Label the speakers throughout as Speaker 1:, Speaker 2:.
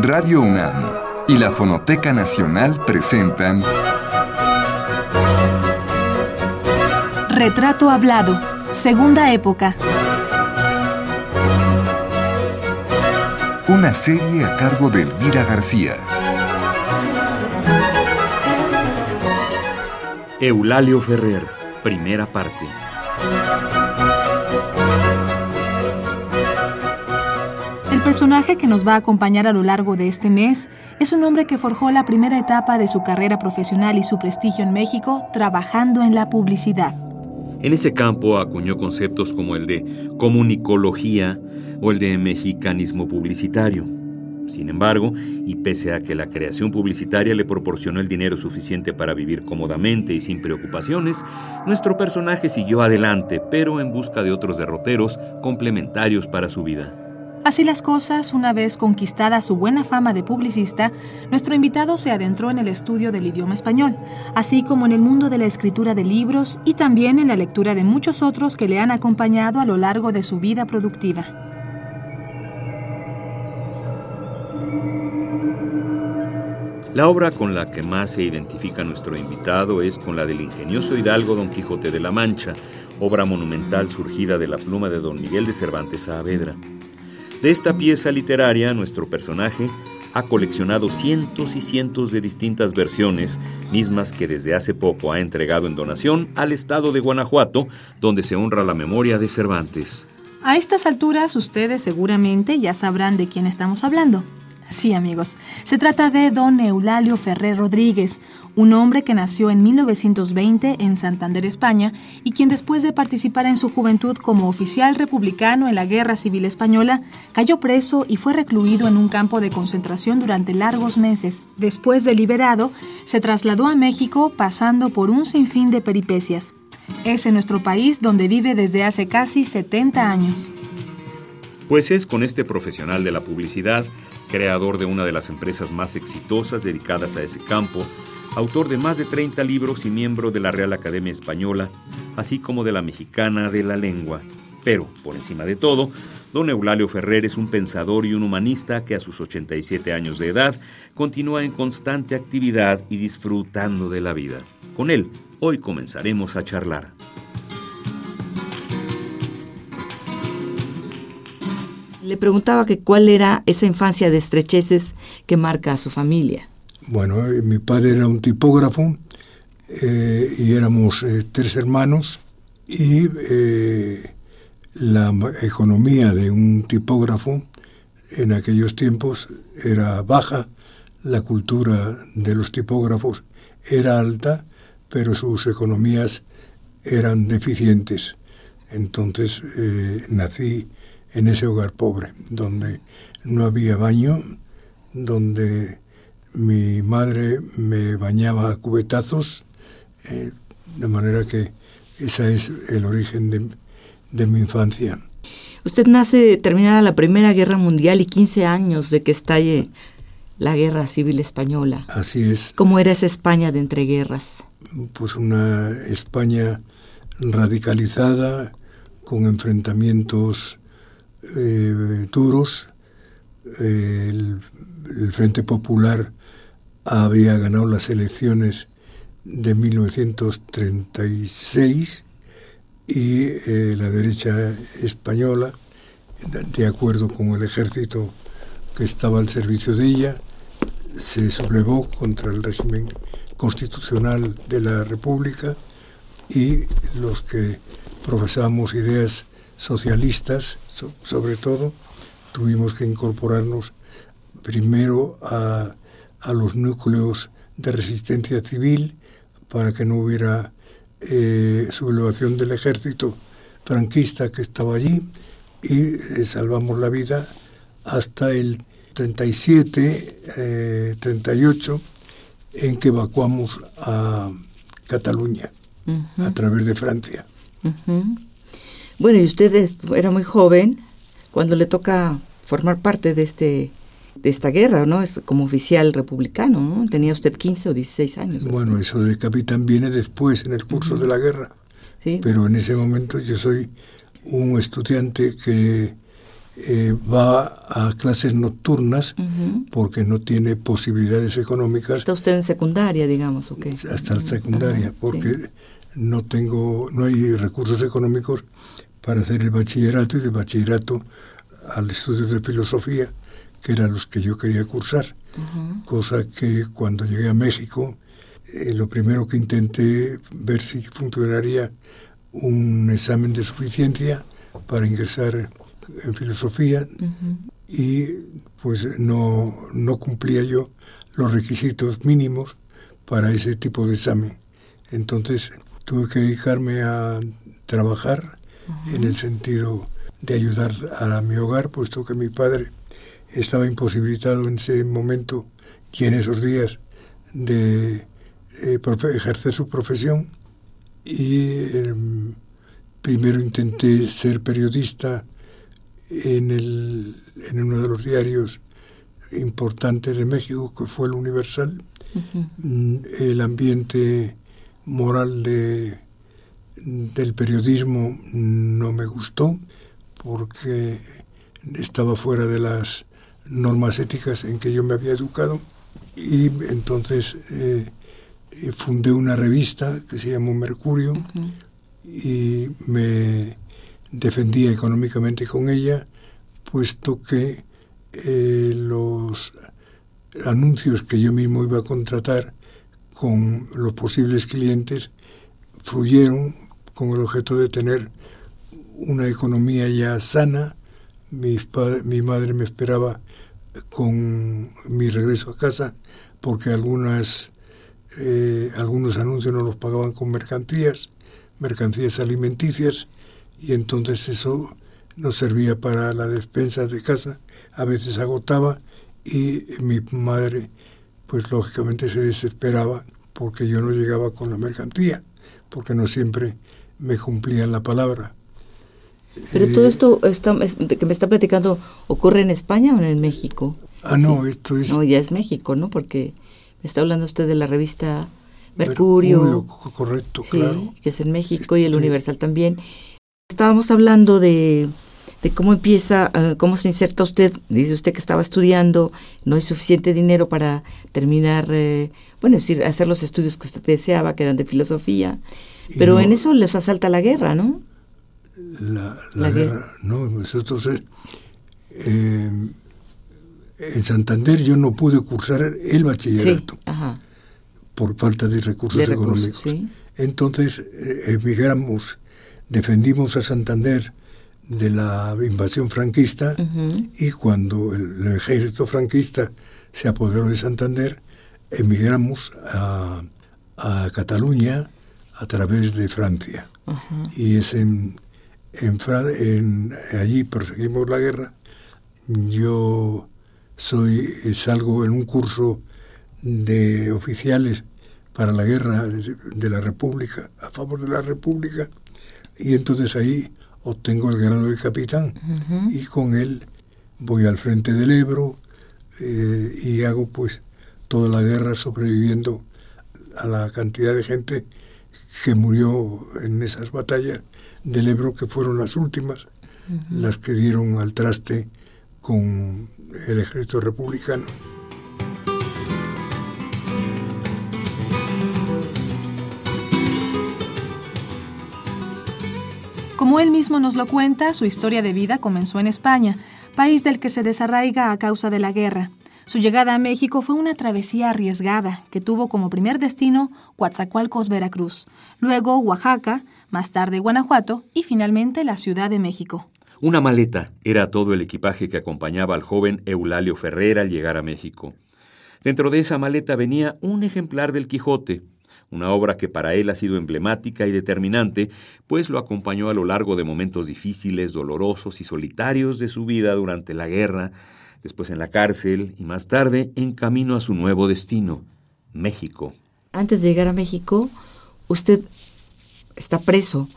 Speaker 1: Radio UNAM y la Fonoteca Nacional presentan
Speaker 2: Retrato Hablado, Segunda Época.
Speaker 1: Una serie a cargo de Elvira García.
Speaker 3: Eulalio Ferrer, primera parte.
Speaker 2: Personaje que nos va a acompañar a lo largo de este mes es un hombre que forjó la primera etapa de su carrera profesional y su prestigio en México trabajando en la publicidad.
Speaker 3: En ese campo acuñó conceptos como el de comunicología o el de mexicanismo publicitario. Sin embargo, y pese a que la creación publicitaria le proporcionó el dinero suficiente para vivir cómodamente y sin preocupaciones, nuestro personaje siguió adelante, pero en busca de otros derroteros complementarios para su vida.
Speaker 2: Así las cosas, una vez conquistada su buena fama de publicista, nuestro invitado se adentró en el estudio del idioma español, así como en el mundo de la escritura de libros y también en la lectura de muchos otros que le han acompañado a lo largo de su vida productiva.
Speaker 3: La obra con la que más se identifica nuestro invitado es con la del ingenioso hidalgo Don Quijote de la Mancha, obra monumental surgida de la pluma de Don Miguel de Cervantes Saavedra. De esta pieza literaria, nuestro personaje ha coleccionado cientos y cientos de distintas versiones, mismas que desde hace poco ha entregado en donación al estado de Guanajuato, donde se honra la memoria de Cervantes.
Speaker 2: A estas alturas ustedes seguramente ya sabrán de quién estamos hablando. Sí, amigos, se trata de don Eulalio Ferrer Rodríguez, un hombre que nació en 1920 en Santander, España, y quien después de participar en su juventud como oficial republicano en la Guerra Civil Española, cayó preso y fue recluido en un campo de concentración durante largos meses. Después de liberado, se trasladó a México pasando por un sinfín de peripecias. Es en nuestro país donde vive desde hace casi 70 años.
Speaker 3: Pues es con este profesional de la publicidad creador de una de las empresas más exitosas dedicadas a ese campo, autor de más de 30 libros y miembro de la Real Academia Española, así como de la Mexicana de la Lengua. Pero, por encima de todo, don Eulalio Ferrer es un pensador y un humanista que a sus 87 años de edad continúa en constante actividad y disfrutando de la vida. Con él, hoy comenzaremos a charlar.
Speaker 4: Le preguntaba que cuál era esa infancia de estrecheces que marca a su familia.
Speaker 5: Bueno, eh, mi padre era un tipógrafo eh, y éramos eh, tres hermanos y la economía de un tipógrafo en aquellos tiempos era baja, la cultura de los tipógrafos era alta, pero sus economías eran deficientes. Entonces nací en ese hogar pobre, donde no había baño, donde mi madre me bañaba a cubetazos, eh, de manera que ese es el origen de, de, mi infancia.
Speaker 4: Usted nace terminada la Primera Guerra Mundial y 15 años de que estalle la Guerra Civil Española.
Speaker 5: Así es.
Speaker 4: ¿Cómo era esa España de entreguerras?
Speaker 5: Pues una España radicalizada, con enfrentamientos eh, duros. el, Frente Popular había ganado las elecciones de 1936 y eh, la derecha española, de acuerdo con el ejército que estaba al servicio de ella, se sublevó contra el régimen constitucional de la República y los que profesamos ideas socialistas, sobre todo, tuvimos que incorporarnos primero a, los núcleos de resistencia civil para que no hubiera eh, sublevación del ejército franquista que estaba allí y eh, salvamos la vida hasta el 37, 38, eh, en que evacuamos a Cataluña a través de Francia.
Speaker 4: Bueno, y usted era muy joven cuando le toca formar parte de este de esta guerra, ¿no? Es como oficial republicano, ¿no? Tenía usted 15 o 16 años.
Speaker 5: Bueno, eso de capitán viene después, en el curso de la guerra. ¿Sí? Pero en ese momento yo soy un estudiante que eh, va a clases nocturnas porque no tiene posibilidades económicas.
Speaker 4: ¿Está usted en secundaria, digamos, o qué?
Speaker 5: Hasta la secundaria, porque no tengo, no hay recursos económicos para hacer el bachillerato y de bachillerato al estudio de filosofía, que eran los que yo quería cursar. Cosa que cuando llegué a México, eh, lo primero que intenté ver si funcionaría un examen de suficiencia para ingresar en filosofía y pues no, no cumplía yo los requisitos mínimos para ese tipo de examen. Entonces tuve que dedicarme a trabajar en el sentido de ayudar a, mi hogar, puesto que mi padre estaba imposibilitado en ese momento y en esos días de eh, ejercer su profesión. Y em, primero intenté ser periodista en, el, en uno de los diarios importantes de México, que fue el Universal. Mm, el ambiente moral de, del periodismo no me gustó porque estaba fuera de las normas éticas en que yo me había educado y entonces eh, fundé una revista que se llamó Mercurio y me defendía económicamente con ella, puesto que eh, los anuncios que yo mismo iba a contratar con los posibles clientes fluyeron con el objeto de tener una economía ya sana. Mi, mi madre me esperaba con mi regreso a casa porque algunas, eh, algunos anuncios no los pagaban con mercancías, mercancías alimenticias, y entonces eso nos servía para la despensa de casa, a veces agotaba y mi madre pues lógicamente se desesperaba porque yo no llegaba con la mercancía, porque no siempre me cumplían la palabra.
Speaker 4: Pero todo eh, esto que me está platicando, ¿ocurre en España o en México?
Speaker 5: Ah, no, esto es...
Speaker 4: No, ya es México, ¿no? Porque me está hablando usted de la revista Mercurio. Mercurio
Speaker 5: correcto, claro.
Speaker 4: Que es en México y el este, Universal también. Estábamos hablando de, cómo empieza, ah, cómo se inserta usted. Dice usted que estaba estudiando, no hay suficiente dinero para terminar, eh, bueno, decir, hacer los estudios que usted deseaba, que eran de filosofía. Pero en eso les asalta la guerra, ¿no?
Speaker 5: La, guerra, no, nosotros eh, en Santander yo no pude cursar el bachillerato por falta de recursos, económicos. Entonces eh, emigramos defendimos a Santander de la invasión franquista y cuando el, ejército franquista se apoderó de Santander, emigramos a, Cataluña a través de Francia. Y es en, en, allí proseguimos la guerra. Yo soy salgo en un curso de oficiales para la guerra de la República, a favor de la República, y entonces ahí obtengo el grado de capitán y con él voy al frente del Ebro eh, y hago pues toda la guerra sobreviviendo a la cantidad de gente que murió en esas batallas del Ebro que fueron las últimas, las que dieron al traste con el ejército republicano.
Speaker 2: Como él mismo nos lo cuenta, su historia de vida comenzó en España, país del que se desarraiga a causa de la guerra. Su llegada a México fue una travesía arriesgada que tuvo como primer destino Coatzacoalcos, Veracruz, luego Oaxaca, más tarde Guanajuato y finalmente la Ciudad de México.
Speaker 3: Una maleta era todo el equipaje que acompañaba al joven Eulalio Ferrer al llegar a México. Dentro de esa maleta venía un ejemplar del Quijote, una obra que para él ha sido emblemática y determinante, pues lo acompañó a lo largo de momentos difíciles, dolorosos y solitarios de su vida durante la guerra, después en la cárcel y más tarde en camino a su nuevo destino, México.
Speaker 4: Antes de llegar a México, usted está preso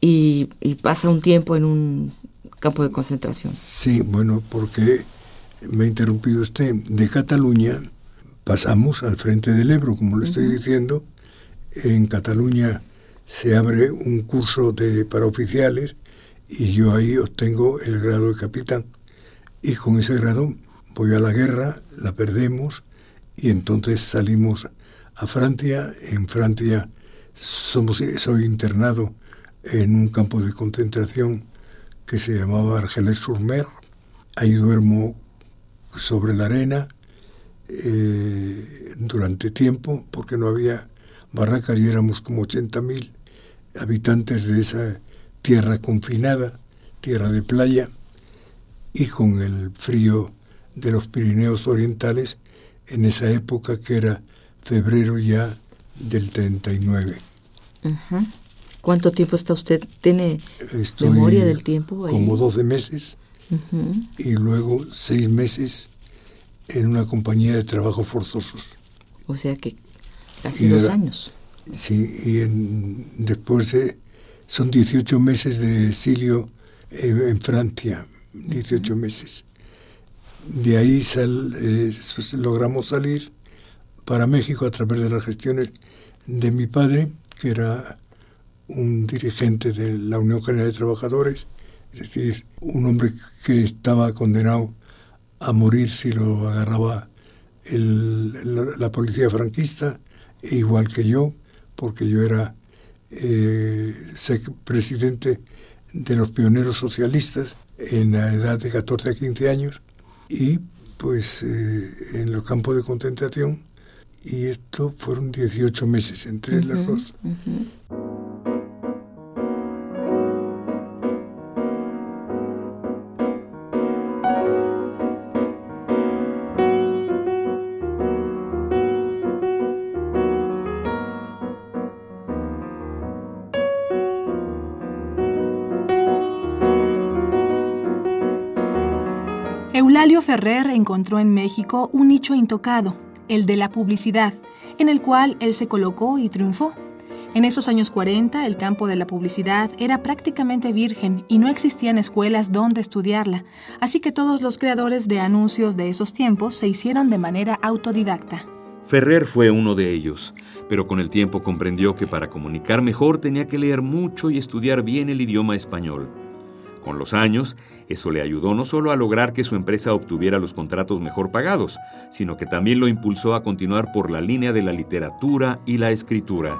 Speaker 4: y, pasa un tiempo en un campo de concentración.
Speaker 5: Sí, bueno, porque me ha interrumpido usted. De Cataluña pasamos al frente del Ebro, como le estoy diciendo. En Cataluña se abre un curso de, para oficiales y yo ahí obtengo el grado de capitán. Y con ese grado voy a la guerra, la perdemos y entonces salimos a Francia. En Francia somos, soy internado en un campo de concentración que se llamaba Argelès-sur-Mer. Ahí duermo sobre la arena eh, durante tiempo porque no había barracas y éramos como 80.000 habitantes de esa tierra confinada, tierra de playa, y con el frío de los Pirineos Orientales en esa época que era febrero ya del 39.
Speaker 4: ¿Cuánto tiempo está usted? ¿Tiene memoria del tiempo?
Speaker 5: Como 12 meses y luego 6 meses en una compañía de trabajos forzosos.
Speaker 4: O sea que casi dos años.
Speaker 5: Sí, y después son 18 meses de exilio en, Francia, 18 meses. De ahí eh, logramos salir para México a través de las gestiones de mi padre, que era un dirigente de la Unión General de Trabajadores, es decir, un hombre que estaba condenado a morir si lo agarraba la, policía franquista, igual que yo, porque yo era eh, presidente de los pioneros socialistas en la edad de 14 a 15 años y pues eh, en el campo de concentración y esto fueron 18 meses entre las dos.
Speaker 2: Eulalio Ferrer encontró en México un nicho intocado, el de la publicidad, en el cual él se colocó y triunfó. En esos años 40, el campo de la publicidad era prácticamente virgen y no existían escuelas donde estudiarla, así que todos los creadores de anuncios de esos tiempos se hicieron de manera autodidacta.
Speaker 3: Ferrer fue uno de ellos, pero con el tiempo comprendió que para comunicar mejor tenía que leer mucho y estudiar bien el idioma español. Con los años, eso le ayudó no solo a lograr que su empresa obtuviera los contratos mejor pagados, sino que también lo impulsó a continuar por la línea de la literatura y la escritura.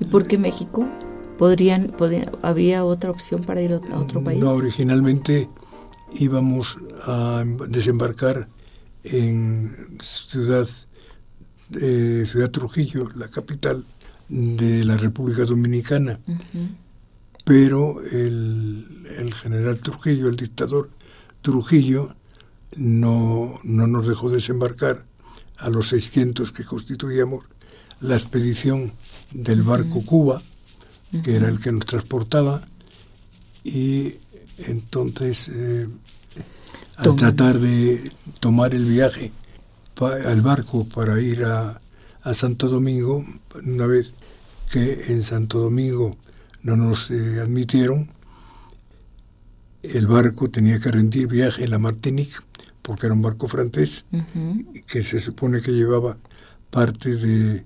Speaker 4: ¿Y por qué México? ¿Podrían, ¿Había otra opción para ir a otro país?
Speaker 5: No, originalmente íbamos a desembarcar en Ciudad Ciudad Trujillo, la capital de la República Dominicana. Pero el, general Trujillo, el dictador Trujillo, no, no nos dejó desembarcar a los 600 que constituíamos la expedición del barco Cuba, que era el que nos transportaba, y entonces eh, al tratar de tomar el viaje al barco para ir a, Santo Domingo, una vez que en Santo Domingo no nos eh, admitieron, el barco tenía que rendir viaje en la Martinique, porque era un barco francés, que se supone que llevaba parte de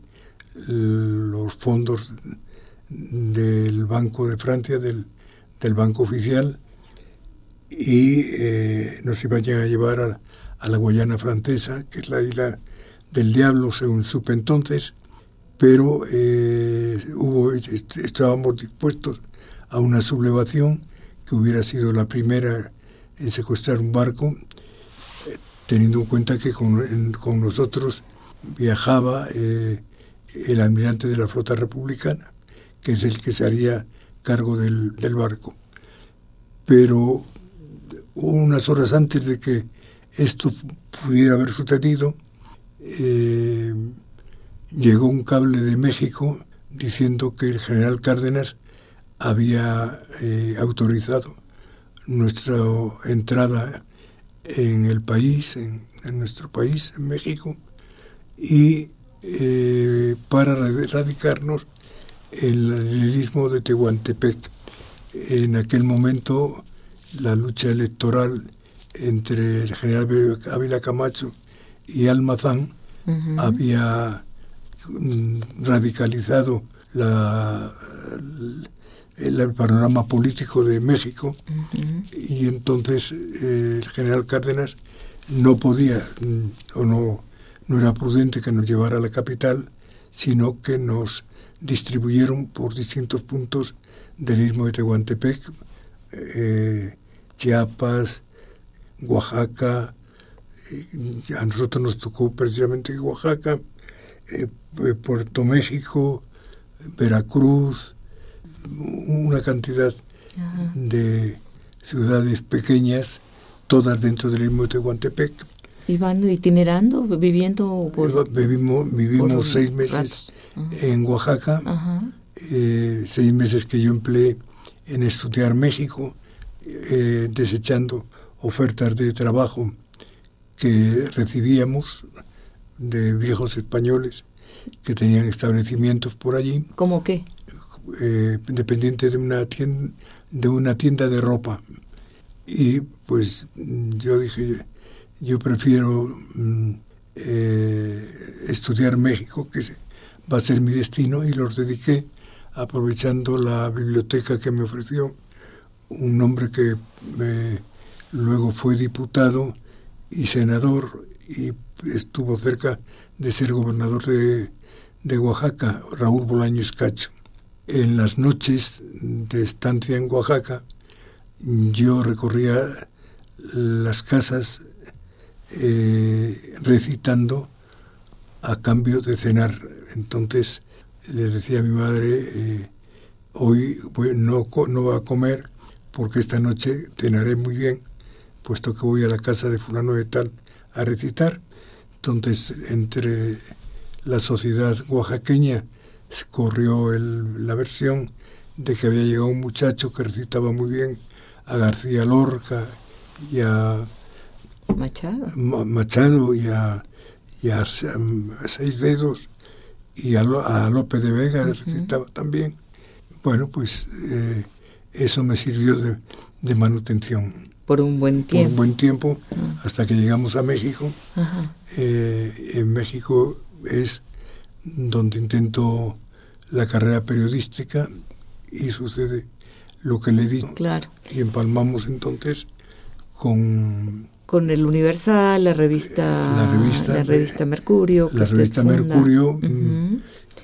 Speaker 5: los fondos del Banco de Francia, del, Banco Oficial, y eh, nos iban a llevar a, a la Guayana francesa, que es la isla del diablo, según supe entonces, pero eh, hubo, estábamos dispuestos a una sublevación que hubiera sido la primera en secuestrar un barco, teniendo en cuenta que con, nosotros viajaba eh, el almirante de la flota republicana, que es el que se haría cargo del, del barco. Pero unas horas antes de que esto pudiera haber sucedido, eh, llegó un cable de México diciendo que el general Cárdenas había eh, autorizado nuestra entrada en el país, en, nuestro país, en México, y eh, para radicarnos en el istmo de Tehuantepec. En aquel momento la lucha electoral entre el general Ávila Camacho y Almazán había mm, radicalizado la, el, panorama político de México y entonces eh, el general Cárdenas no podía mm, o no, no era prudente que nos llevara a la capital, sino que nos distribuyeron por distintos puntos del istmo de Tehuantepec, eh, Chiapas, Oaxaca, a nosotros nos tocó precisamente Oaxaca, eh, Puerto México, Veracruz, una cantidad de ciudades pequeñas, todas dentro del mismo Tehuantepec.
Speaker 4: ¿Iban itinerando, viviendo?
Speaker 5: Por, vivimos vivimos seis meses en Oaxaca, eh, seis meses que yo empleé en estudiar México, eh, desechando ofertas de trabajo que recibíamos de viejos españoles que tenían establecimientos por allí.
Speaker 4: ¿Cómo qué?
Speaker 5: Eh, dependiente de una tienda, de una tienda de ropa. Y pues yo dije, yo prefiero mm, eh, estudiar México, que va a ser mi destino, y los dediqué aprovechando la biblioteca que me ofreció un hombre que luego fue diputado y senador y estuvo cerca de ser gobernador de, de Oaxaca, Raúl Bolaños Cacho. En las noches de estancia en Oaxaca, yo recorría las casas eh, recitando a cambio de cenar. Entonces le decía a mi madre, eh, hoy no, no va a comer porque esta noche cenaré muy bien, puesto que voy a la casa de fulano de tal a recitar. Entonces, entre la sociedad oaxaqueña corrió la versión de que había llegado un muchacho que recitaba muy bien a García Lorca y a
Speaker 4: Machado,
Speaker 5: Machado y a, Seis Dedos y a, López de Vega recitaba también. Bueno, pues eh, eso me sirvió de manutención
Speaker 4: por un buen tiempo.
Speaker 5: Por un buen tiempo, hasta que llegamos a México. Eh, en México es donde intento la carrera periodística y sucede lo que le digo.
Speaker 4: Claro.
Speaker 5: Y empalmamos entonces con...
Speaker 4: Con el Universal, la revista,
Speaker 5: la revista,
Speaker 4: la revista Mercurio.
Speaker 5: La revista Mercurio mm,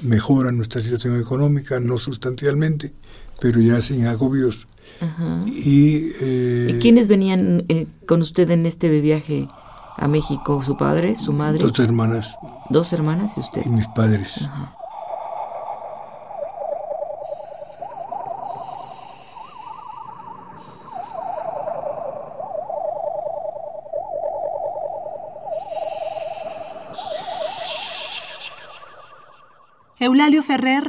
Speaker 5: mejora nuestra situación económica, no sustancialmente, pero ya sin agobios y,
Speaker 4: eh, quiénes venían eh, con usted en este viaje a México? ¿Su padre, su madre?
Speaker 5: Dos hermanas.
Speaker 4: ¿Dos hermanas y usted?
Speaker 5: Y mis padres.
Speaker 2: Eulalio Ferrer